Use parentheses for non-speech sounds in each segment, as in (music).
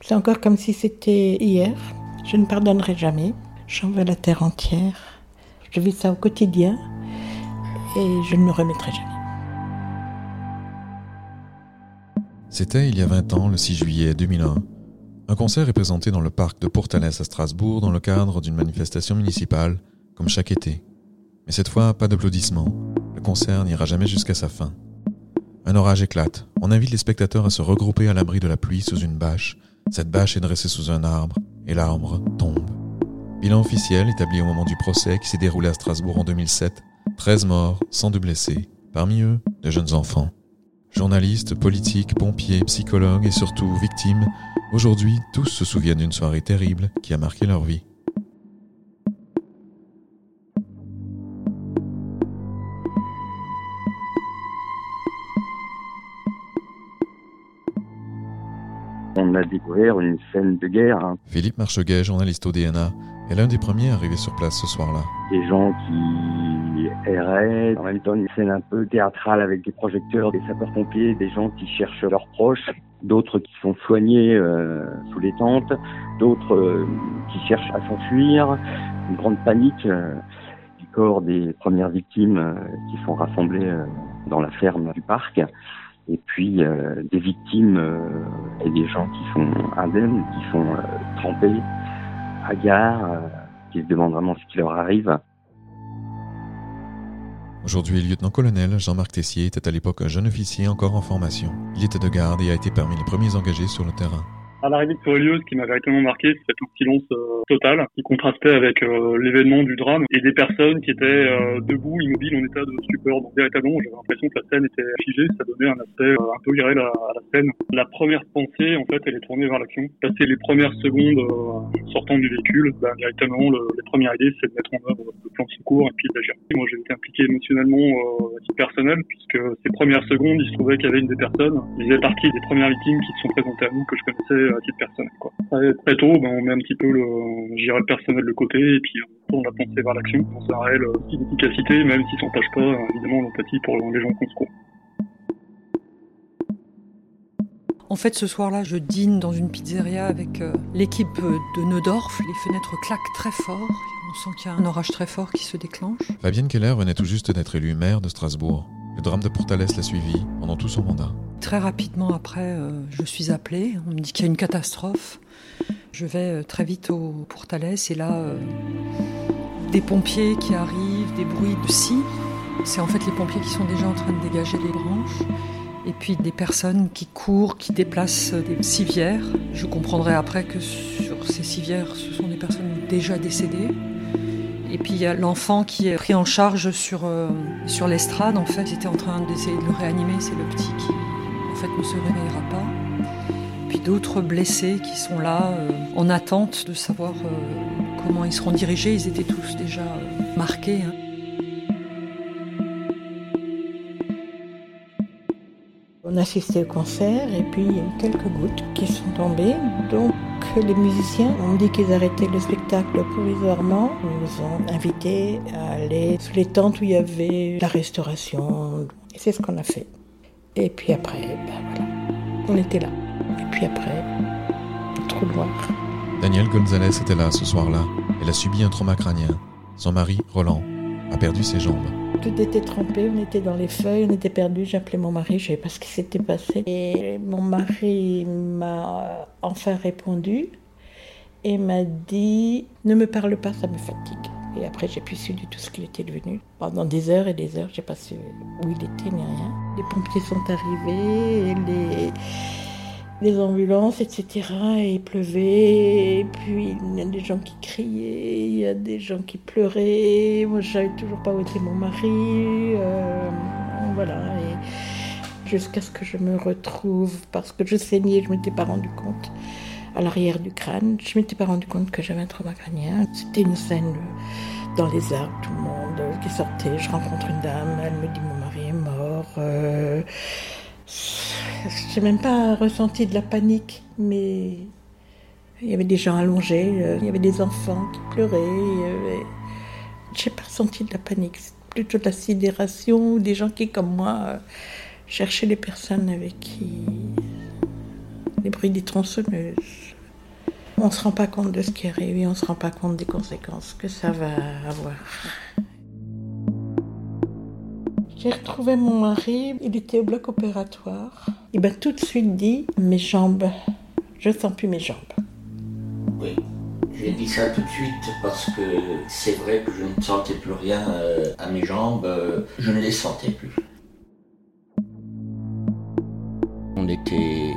C'est encore comme si c'était hier. Je ne pardonnerai jamais. J'en veux la terre entière. Je vis ça au quotidien et je ne me remettrai jamais. C'était il y a 20 ans, le 6 juillet 2001. Un concert est présenté dans le parc de Portalès à Strasbourg dans le cadre d'une manifestation municipale, comme chaque été. Mais cette fois, pas d'applaudissements. Le concert n'ira jamais jusqu'à sa fin. Un orage éclate. On invite les spectateurs à se regrouper à l'abri de la pluie sous une bâche. Cette bâche est dressée sous un arbre, et l'arbre tombe. Bilan officiel établi au moment du procès qui s'est déroulé à Strasbourg en 2007. 13 morts, 102 blessés. Parmi eux, de jeunes enfants. Journalistes, politiques, pompiers, psychologues et surtout victimes, aujourd'hui tous se souviennent d'une soirée terrible qui a marqué leur vie. Une scène de guerre, hein. Philippe Marcheguet, journaliste au DNA, est l'un des premiers arrivés sur place ce soir-là. des gens qui erraient, en même temps une scène un peu théâtrale avec des projecteurs, des sapeurs-pompiers, des gens qui cherchent leurs proches, d'autres qui sont soignés euh, sous les tentes, d'autres euh, qui cherchent à s'enfuir, une grande panique euh, du corps des premières victimes qui sont rassemblées dans la ferme du parc. Et puis euh, des victimes euh, et des gens qui sont indemnes, qui sont euh, trempés, hagards, euh, qui se demandent vraiment ce qui leur arrive. Aujourd'hui, lieutenant-colonel Jean-Marc Tessier était à l'époque un jeune officier encore en formation. Il était de garde et a été parmi les premiers engagés sur le terrain. À l'arrivée de Corelius, ce qui m'a véritablement marqué, c'était un silence euh, total qui contrastait avec euh, l'événement du drame et des personnes qui étaient euh, debout, immobiles, en état de stupeur. Donc véritablement, j'avais l'impression que la scène était figée, ça donnait un aspect euh, un peu irréel à, à la scène. La première pensée, en fait, elle est tournée vers l'action. Passer les premières secondes euh, sortant du véhicule, ben, véritablement, le, la première idée, c'est de mettre en œuvre le plan de secours et puis d'agir. Moi, j'ai été impliqué émotionnellement euh, à titre personnel, puisque ces premières secondes, il se trouvait qu'il y avait une des personnes, il faisait partie des premières victimes qui se sont présentées à nous, que je connaissais à titre personnel. Quoi. Très, très tôt, ben, on met un petit peu le, j'irai le personnel de côté, et puis on tourne la pensée vers l'action, dans un réel euh, style d'efficacité, même si ça n'empêche pas, euh, évidemment, l'empathie pour les gens qu'on secourt. En fait, ce soir-là, je dîne dans une pizzeria avec euh, l'équipe euh, de Neudorf. Les fenêtres claquent très fort. On sent qu'il y a un orage très fort qui se déclenche. Fabienne Keller venait tout juste d'être élue maire de Strasbourg. Le drame de Portalès l'a suivi pendant tout son mandat. Très rapidement après, euh, je suis appelée. On me dit qu'il y a une catastrophe. Je vais euh, très vite au Portalès et là, euh, des pompiers qui arrivent, des bruits de scie. C'est en fait les pompiers qui sont déjà en train de dégager les branches. Et puis des personnes qui courent, qui déplacent des civières. Je comprendrai après que sur ces civières, ce sont des personnes déjà décédées. Et puis il y a l'enfant qui est pris en charge sur, euh, l'estrade. En fait, étaient en train d'essayer de le réanimer. C'est le petit qui, en fait, ne se réveillera pas. D'autres blessés qui sont là euh, en attente de savoir euh, comment ils seront dirigés. Ils étaient tous déjà euh, marqués. hein. On assistait au concert et puis il y a quelques gouttes qui sont tombées. Donc les musiciens ont dit qu'ils arrêtaient le spectacle provisoirement. Ils nous ont invités à aller sous les tentes où il y avait la restauration. Et c'est ce qu'on a fait. Et puis après, ben voilà, on était là. Et puis après, le trou noir. Danielle Gonzalez était là ce soir-là. Elle a subi un trauma crânien. Son mari, Roland, a perdu ses jambes. Tout était trempé, on était dans les feuilles, on était perdus. J'ai appelé mon mari, je savais pas ce qui s'était passé. Et mon mari m'a enfin répondu et m'a dit Ne me parle pas, ça me fatigue. Et après, j'ai plus su du tout ce qu'il était devenu. Pendant des heures et des heures, j'ai pas su où il était ni rien. Les pompiers sont arrivés, et les, les ambulances, etc. Et il pleuvait, et puis il y a des gens qui criaient, il y a des gens qui pleuraient. Moi, je toujours pas où mon mari. euh, voilà. Et jusqu'à ce que je me retrouve, parce que je saignais, je m'étais pas rendu compte, à l'arrière du crâne, je m'étais pas rendu compte que j'avais un trauma crânien. C'était une scène dans les arbres, tout le monde qui sortait, je rencontre une dame, elle me dit mon mari est mort. Euh, (laughs) j'ai même pas ressenti de la panique, mais il y avait des gens allongés, euh, il y avait des enfants qui pleuraient. J'ai pas ressenti de la panique, plutôt de la sidération des gens qui, comme moi, euh, cherchaient les personnes avec qui. les bruits des tronçonneuses. On se rend pas compte de ce qui arrive et on se rend pas compte des conséquences que ça va avoir. J'ai retrouvé mon mari, il était au bloc opératoire. Il m'a tout de suite dit mes jambes, je sens plus mes jambes. Oui, j'ai dit ça tout de suite parce que c'est vrai que je ne sentais plus rien euh, à mes jambes, euh, je ne les sentais plus. On était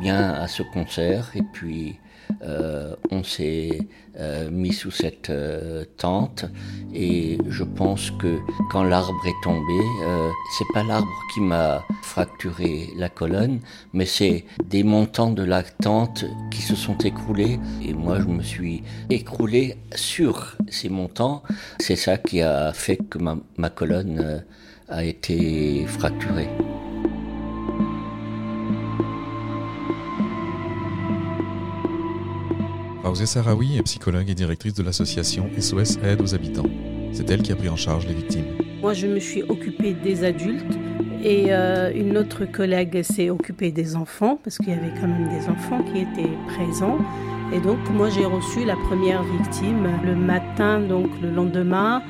bien à ce concert et puis euh, on s'est euh, mis sous cette euh, tente et je pense que quand l'arbre est tombé, c'est pas l'arbre qui m'a fracturé la colonne, mais c'est des montants de la tente qui se sont écroulés et moi je me suis écroulé sur ces montants. C'est ça qui a fait que ma colonne a été fracturée. Fawzia Sarawi est psychologue et directrice de l'association SOS Aide aux habitants. C'est elle qui a pris en charge les victimes. Moi, je me suis occupée des adultes et euh, une autre collègue s'est occupée des enfants parce qu'il y avait quand même des enfants qui étaient présents. Et donc, moi, j'ai reçu la première victime le matin, donc le lendemain,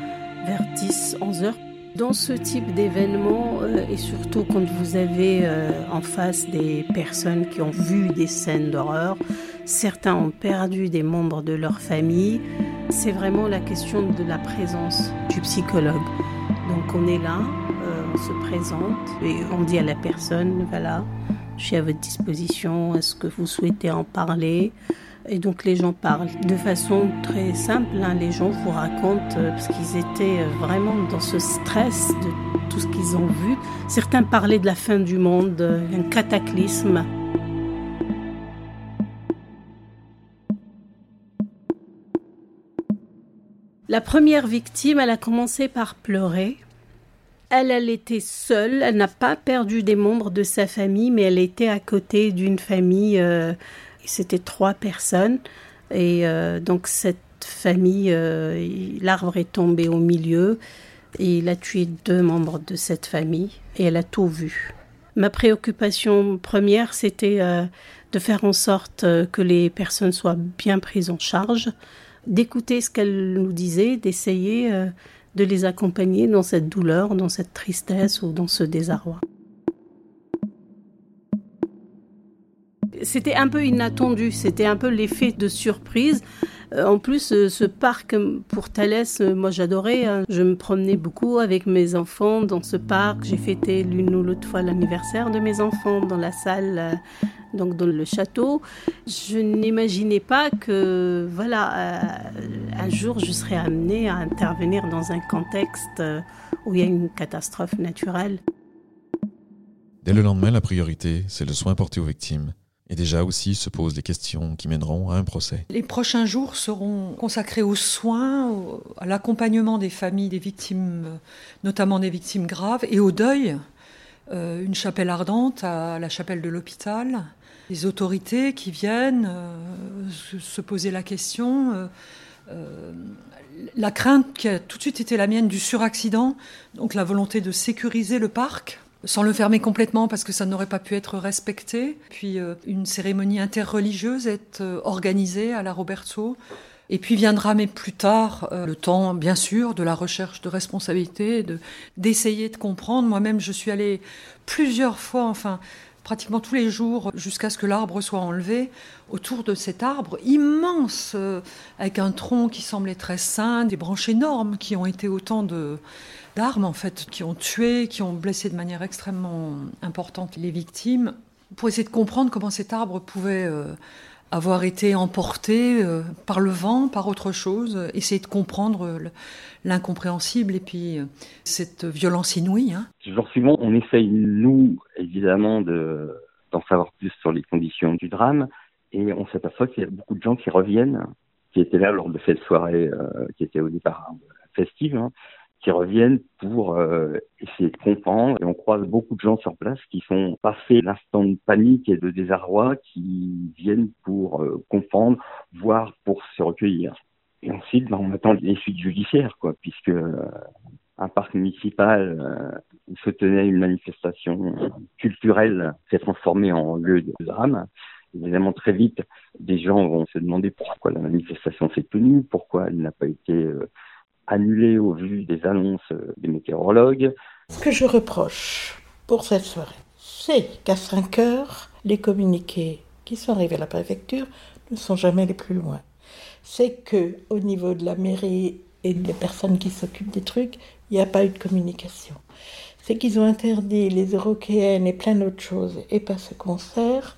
vers 10-11 heures. Dans ce type d'événement, euh, et surtout quand vous avez euh, en face des personnes qui ont vu des scènes d'horreur, certains ont perdu des membres de leur famille, c'est vraiment la question de la présence du psychologue. Donc on est là, euh, on se présente et on dit à la personne, voilà, je suis à votre disposition, est-ce que vous souhaitez en parler? Et donc les gens parlent de façon très simple. Hein. Les gens vous racontent euh, parce qu'ils étaient euh, vraiment dans ce stress de tout ce qu'ils ont vu. Certains parlaient de la fin du monde, euh, un cataclysme. La première victime, elle a commencé par pleurer. Elle, elle était seule, elle n'a pas perdu des membres de sa famille, mais elle était à côté d'une famille c'était trois personnes. Et euh, donc cette famille, euh, l'arbre est tombé au milieu et il a tué deux membres de cette famille et elle a tout vu. Ma préoccupation première, c'était euh, de faire en sorte que les personnes soient bien prises en charge, d'écouter ce qu'elles nous disaient, d'essayer de les accompagner dans cette douleur, dans cette tristesse ou dans ce désarroi. c'était un peu inattendu, c'était un peu l'effet de surprise. Euh, en plus, euh, ce parc pour Thalès, euh, moi j'adorais. Hein. Je me promenais beaucoup avec mes enfants dans ce parc. J'ai fêté l'une ou l'autre fois l'anniversaire de mes enfants dans la salle, donc dans le château. Je n'imaginais pas que, voilà, un jour je serais amenée à intervenir dans un contexte où il y a une catastrophe naturelle. Dès le lendemain, la priorité, c'est le soin porté aux victimes. Et déjà aussi se posent des questions qui mèneront à un procès. Les prochains jours seront consacrés aux soins, à l'accompagnement des familles des victimes, notamment des victimes graves, et au deuil. Euh, une chapelle ardente à la chapelle de l'hôpital. Les autorités qui viennent euh, se poser la question. Euh, la crainte qui a tout de suite été la mienne du suraccident, donc la volonté de sécuriser le parc sans le fermer complètement parce que ça n'aurait pas pu être respecté. Puis euh, une cérémonie interreligieuse est euh, organisée à la Roberto. Et puis viendra, mais plus tard, euh, le temps, bien sûr, de la recherche de responsabilité, de d'essayer de comprendre. Moi-même, je suis allée plusieurs fois, enfin pratiquement tous les jours, jusqu'à ce que l'arbre soit enlevé, autour de cet arbre immense, avec un tronc qui semblait très sain, des branches énormes qui ont été autant de d'armes en fait qui ont tué, qui ont blessé de manière extrêmement importante les victimes, pour essayer de comprendre comment cet arbre pouvait euh, avoir été emporté euh, par le vent, par autre chose, essayer de comprendre l'incompréhensible et puis euh, cette violence inouïe. Hein. Toujours suivant, on essaye, nous, évidemment, de, d'en savoir plus sur les conditions du drame et on s'aperçoit qu'il y a beaucoup de gens qui reviennent, qui étaient là lors de cette soirée euh, qui était au départ festive, hein, qui reviennent pour euh, essayer de comprendre. Et on croise beaucoup de gens sur place qui sont passés l'instant de panique et de désarroi, qui viennent pour euh, comprendre, voire pour se recueillir. Et ensuite, ben, on attend les suites judiciaires, quoi, puisque euh, un parc municipal où se tenait une manifestation culturelle s'est transformé en lieu de drame. Évidemment, très vite, des gens vont se demander pourquoi la manifestation s'est tenue, pourquoi elle n'a pas été annulé au vu des annonces des météorologues. Ce que je reproche pour cette soirée, c'est qu'à 5 heures, les communiqués qui sont arrivés à la préfecture ne sont jamais les plus loin. C'est que au niveau de la mairie et des personnes qui s'occupent des trucs, il n'y a pas eu de communication. C'est qu'ils ont interdit les européennes et plein d'autres choses et pas ce concert.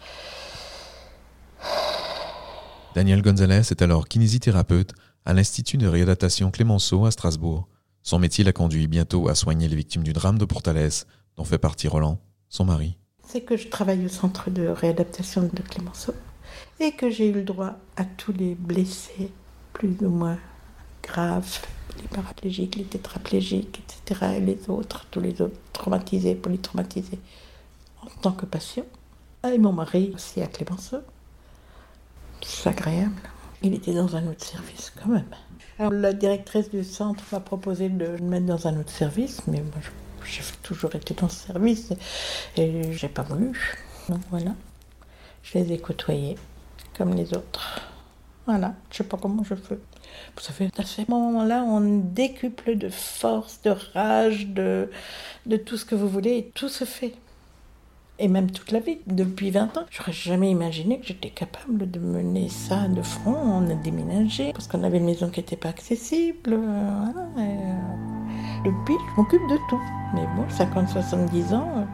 Daniel Gonzalez est alors kinésithérapeute à l'Institut de réadaptation Clémenceau à Strasbourg. Son métier l'a conduit bientôt à soigner les victimes du drame de Portales, dont fait partie Roland, son mari. C'est que je travaille au centre de réadaptation de Clémenceau et que j'ai eu le droit à tous les blessés, plus ou moins graves, les paraplégiques, les tétraplégiques, etc., et les autres, tous les autres traumatisés, polytraumatisés, en tant que patient. Et mon mari aussi à Clémenceau. C'est agréable. Il était dans un autre service quand même. La directrice du centre m'a proposé de le mettre dans un autre service, mais moi j'ai toujours été dans ce service et j'ai pas voulu. Donc voilà, je les ai côtoyés comme les autres. Voilà, je sais pas comment je fais. Vous savez, à ce moment-là, on décuple de force, de rage, de, de tout ce que vous voulez, et tout se fait et même toute la vie, depuis 20 ans. J'aurais jamais imaginé que j'étais capable de mener ça de front. On a déménagé parce qu'on avait une maison qui n'était pas accessible. Euh, euh, depuis, je m'occupe de tout. Mais bon, 50-70 ans, euh,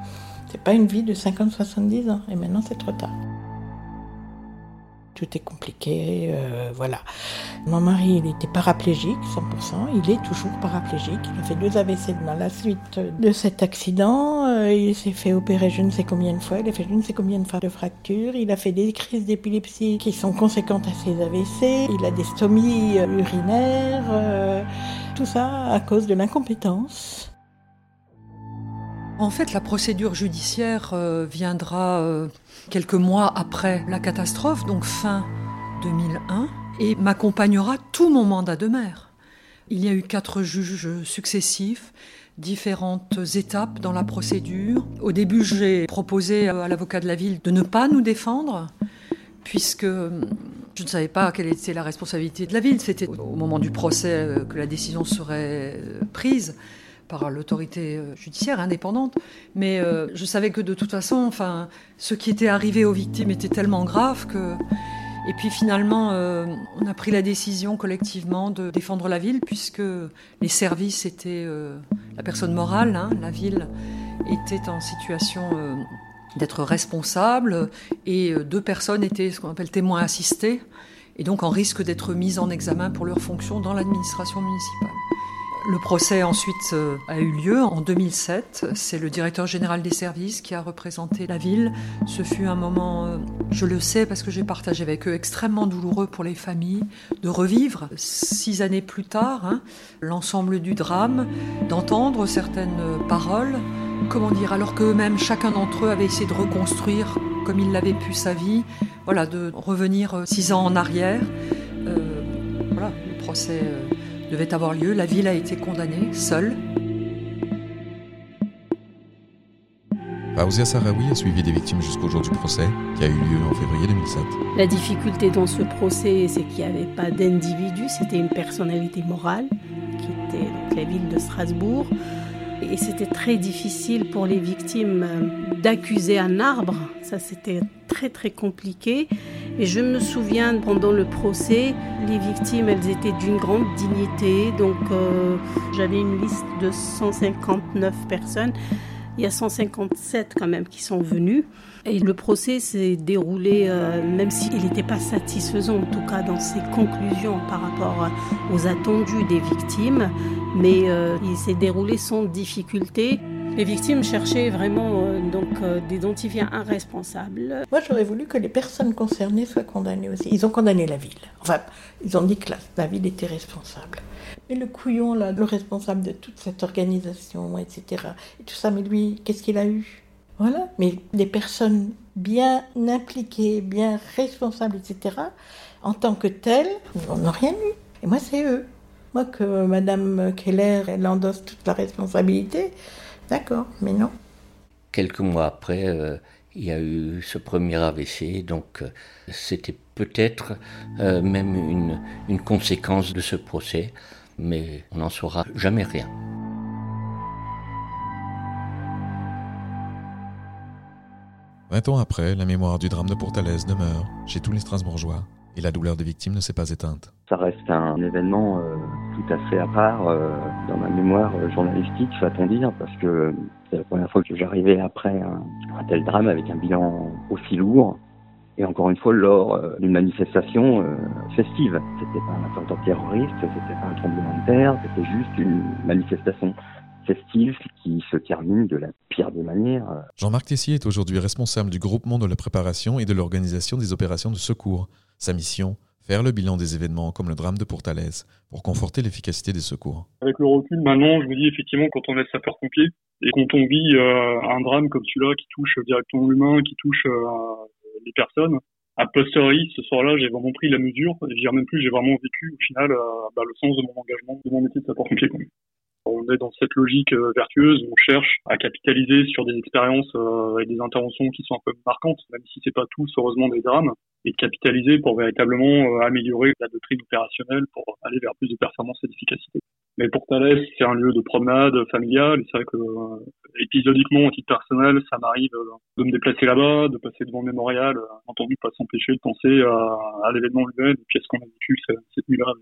c'est pas une vie de 50-70 ans. Et maintenant, c'est trop tard tout est compliqué, euh, voilà. Mon mari, il était paraplégique, 100%, il est toujours paraplégique. Il a fait deux AVC dans la suite de cet accident. Euh, il s'est fait opérer je ne sais combien de fois, il a fait je ne sais combien de fois de fractures. Il a fait des crises d'épilepsie qui sont conséquentes à ses AVC. Il a des stomies euh, urinaires, tout ça à cause de l'incompétence. En fait, la procédure judiciaire viendra quelques mois après la catastrophe, donc fin 2001, et m'accompagnera tout mon mandat de maire. Il y a eu quatre juges successifs, différentes étapes dans la procédure. Au début, j'ai proposé à l'avocat de la ville de ne pas nous défendre, puisque je ne savais pas quelle était la responsabilité de la ville. C'était au moment du procès que la décision serait prise par l'autorité euh, judiciaire indépendante, mais euh, je savais que de toute façon, enfin, ce qui était arrivé aux victimes était tellement grave que. Et puis finalement, euh, on a pris la décision collectivement de défendre la ville, puisque les services étaient la personne morale, hein, la ville était en situation d'être responsable, et deux personnes étaient ce qu'on appelle témoins assistés, et donc en risque d'être mises en examen pour leurs fonctions dans l'administration municipale. Le procès ensuite euh, a eu lieu en 2007. C'est le directeur général des services qui a représenté la ville. Ce fut un moment, euh, je le sais parce que j'ai partagé avec eux, extrêmement douloureux pour les familles de revivre six années plus tard hein, l'ensemble du drame, d'entendre certaines paroles. Comment dire Alors qu'eux-mêmes, chacun d'entre eux avait essayé de reconstruire comme il l'avait pu sa vie, voilà, de revenir euh, six ans en arrière. voilà, le procès devait avoir lieu. La ville a été condamnée, seule. Faouzia Sarawi a suivi des victimes jusqu'au jour du procès, qui a eu lieu en février 2007. La difficulté dans ce procès, c'est qu'il n'y avait pas d'individu, c'était une personnalité morale, qui était la ville de Strasbourg. Et c'était très difficile pour les victimes euh, d'accuser un arbre. Ça, c'était très, très compliqué. Et je me souviens, pendant le procès, les victimes, elles étaient d'une grande dignité. Donc, euh, j'avais une liste de 159 personnes. Il y a 157 quand même qui sont venus. Et le procès s'est déroulé, euh, même s'il n'était pas satisfaisant, en tout cas dans ses conclusions par rapport aux attendus des victimes, mais euh, il s'est déroulé sans difficulté. Les victimes cherchaient vraiment euh, donc d'identifier un responsable. Moi, j'aurais voulu que les personnes concernées soient condamnées aussi. Ils ont condamné la ville. Enfin, ils ont dit que la, ville était responsable. Mais le couillon, le responsable de toute cette organisation, etc. Et tout ça, mais lui, qu'est-ce qu'il a eu? Voilà, mais des personnes bien impliquées, bien responsables, etc., en tant que telles, on n'a rien eu. Et moi, c'est eux. Moi, que Madame Keller, elle endosse toute la responsabilité, d'accord, mais non. Quelques mois après, euh, il y a eu ce premier AVC, donc euh, c'était peut-être euh, même une, une conséquence de ce procès, mais on n'en saura jamais rien. Vingt ans après, la mémoire du drame de Portalaise demeure chez tous les Strasbourgeois et la douleur des victimes ne s'est pas éteinte. Ça reste un événement euh, tout à fait à part euh, dans ma mémoire euh, journalistique, va-t-on dire, parce que c'est la première fois que j'arrivais après un, tel drame avec un bilan aussi lourd. Et encore une fois, lors d'une manifestation festive. C'était pas un attentat terroriste, c'était pas un tremblement de terre, c'était juste une manifestation festive qui se termine de la pire des manières. Jean-Marc Tessier est aujourd'hui responsable du groupement de la préparation et de l'organisation des opérations de secours. Sa mission faire le bilan des événements comme le drame de Portalaise pour conforter l'efficacité des secours. Avec le recul, maintenant, je me dis effectivement, quand on est sapeur-pompier et quand on vit un drame comme celui-là qui touche directement l'humain, qui touche euh, les personnes, a posteriori, ce soir-là, j'ai vraiment pris la mesure. Et je même plus, j'ai vraiment vécu au final euh, bah, le sens de mon engagement, de mon métier de sapeur-pompier. On est dans cette logique euh, vertueuse on cherche à capitaliser sur des expériences euh, et des interventions qui sont un peu marquantes, même si c'est pas tous heureusement des drames, et de capitaliser pour véritablement euh, améliorer la doctrine opérationnelle pour aller vers plus de performance et d'efficacité. Mais pour Thalès, c'est un lieu de promenade familiale. C'est vrai que épisodiquement, au titre personnel, ça m'arrive de me déplacer là-bas, de passer devant le mémorial, entendu pas s'empêcher de penser à, l'événement lui-même et puis à ce qu'on a vécu cette, nuit-là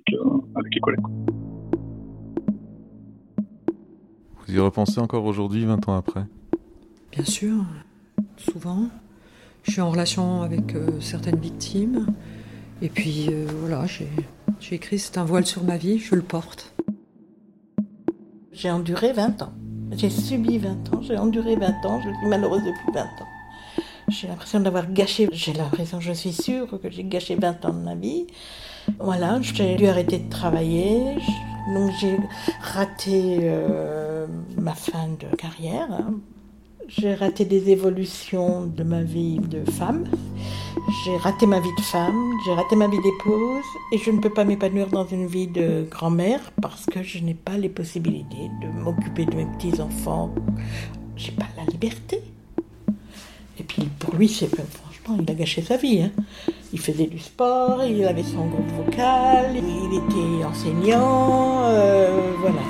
avec les collègues. Vous y repensez encore aujourd'hui, 20 ans après? Bien sûr, souvent. Je suis en relation avec euh, certaines victimes. Et puis euh, voilà, j'ai écrit C'est un voile sur ma vie, je le porte. J'ai enduré 20 ans. J'ai subi 20 ans, j'ai enduré 20 ans, je suis malheureuse depuis 20 ans. J'ai l'impression d'avoir gâché, j'ai l'impression, je suis sûre que j'ai gâché 20 ans de ma vie. Voilà, j'ai dû arrêter de travailler, donc j'ai raté euh, fin de carrière. Hein. J'ai raté des évolutions de ma vie de femme. J'ai raté ma vie de femme, j'ai raté ma vie d'épouse et je ne peux pas m'épanouir dans une vie de grand-mère parce que je n'ai pas les possibilités de m'occuper de mes petits-enfants. J'ai pas la liberté. Et puis pour lui, c'est franchement, il a gâché sa vie. Hein. Il faisait du sport, il avait son groupe vocal, il était enseignant, euh, voilà.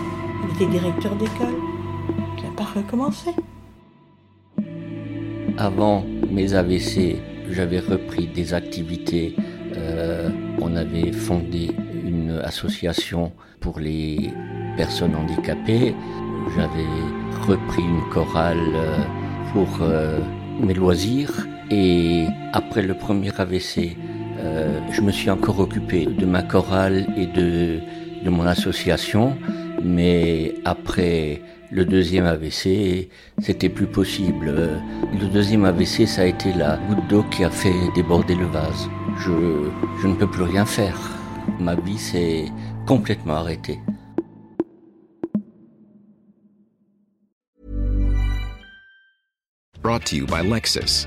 Il était directeur d'école. Recommencé. Avant mes AVC, j'avais repris des activités. Euh, on avait fondé une association pour les personnes handicapées. J'avais repris une chorale euh, pour mes loisirs. Et après le premier AVC, euh, je me suis encore occupé de ma chorale et de mon association, mais après le deuxième AVC, c'était plus possible. Le deuxième AVC, ça a été la goutte d'eau qui a fait déborder le vase. Je, je ne peux plus rien faire. Ma vie s'est complètement arrêtée. Brought to you by Lexus.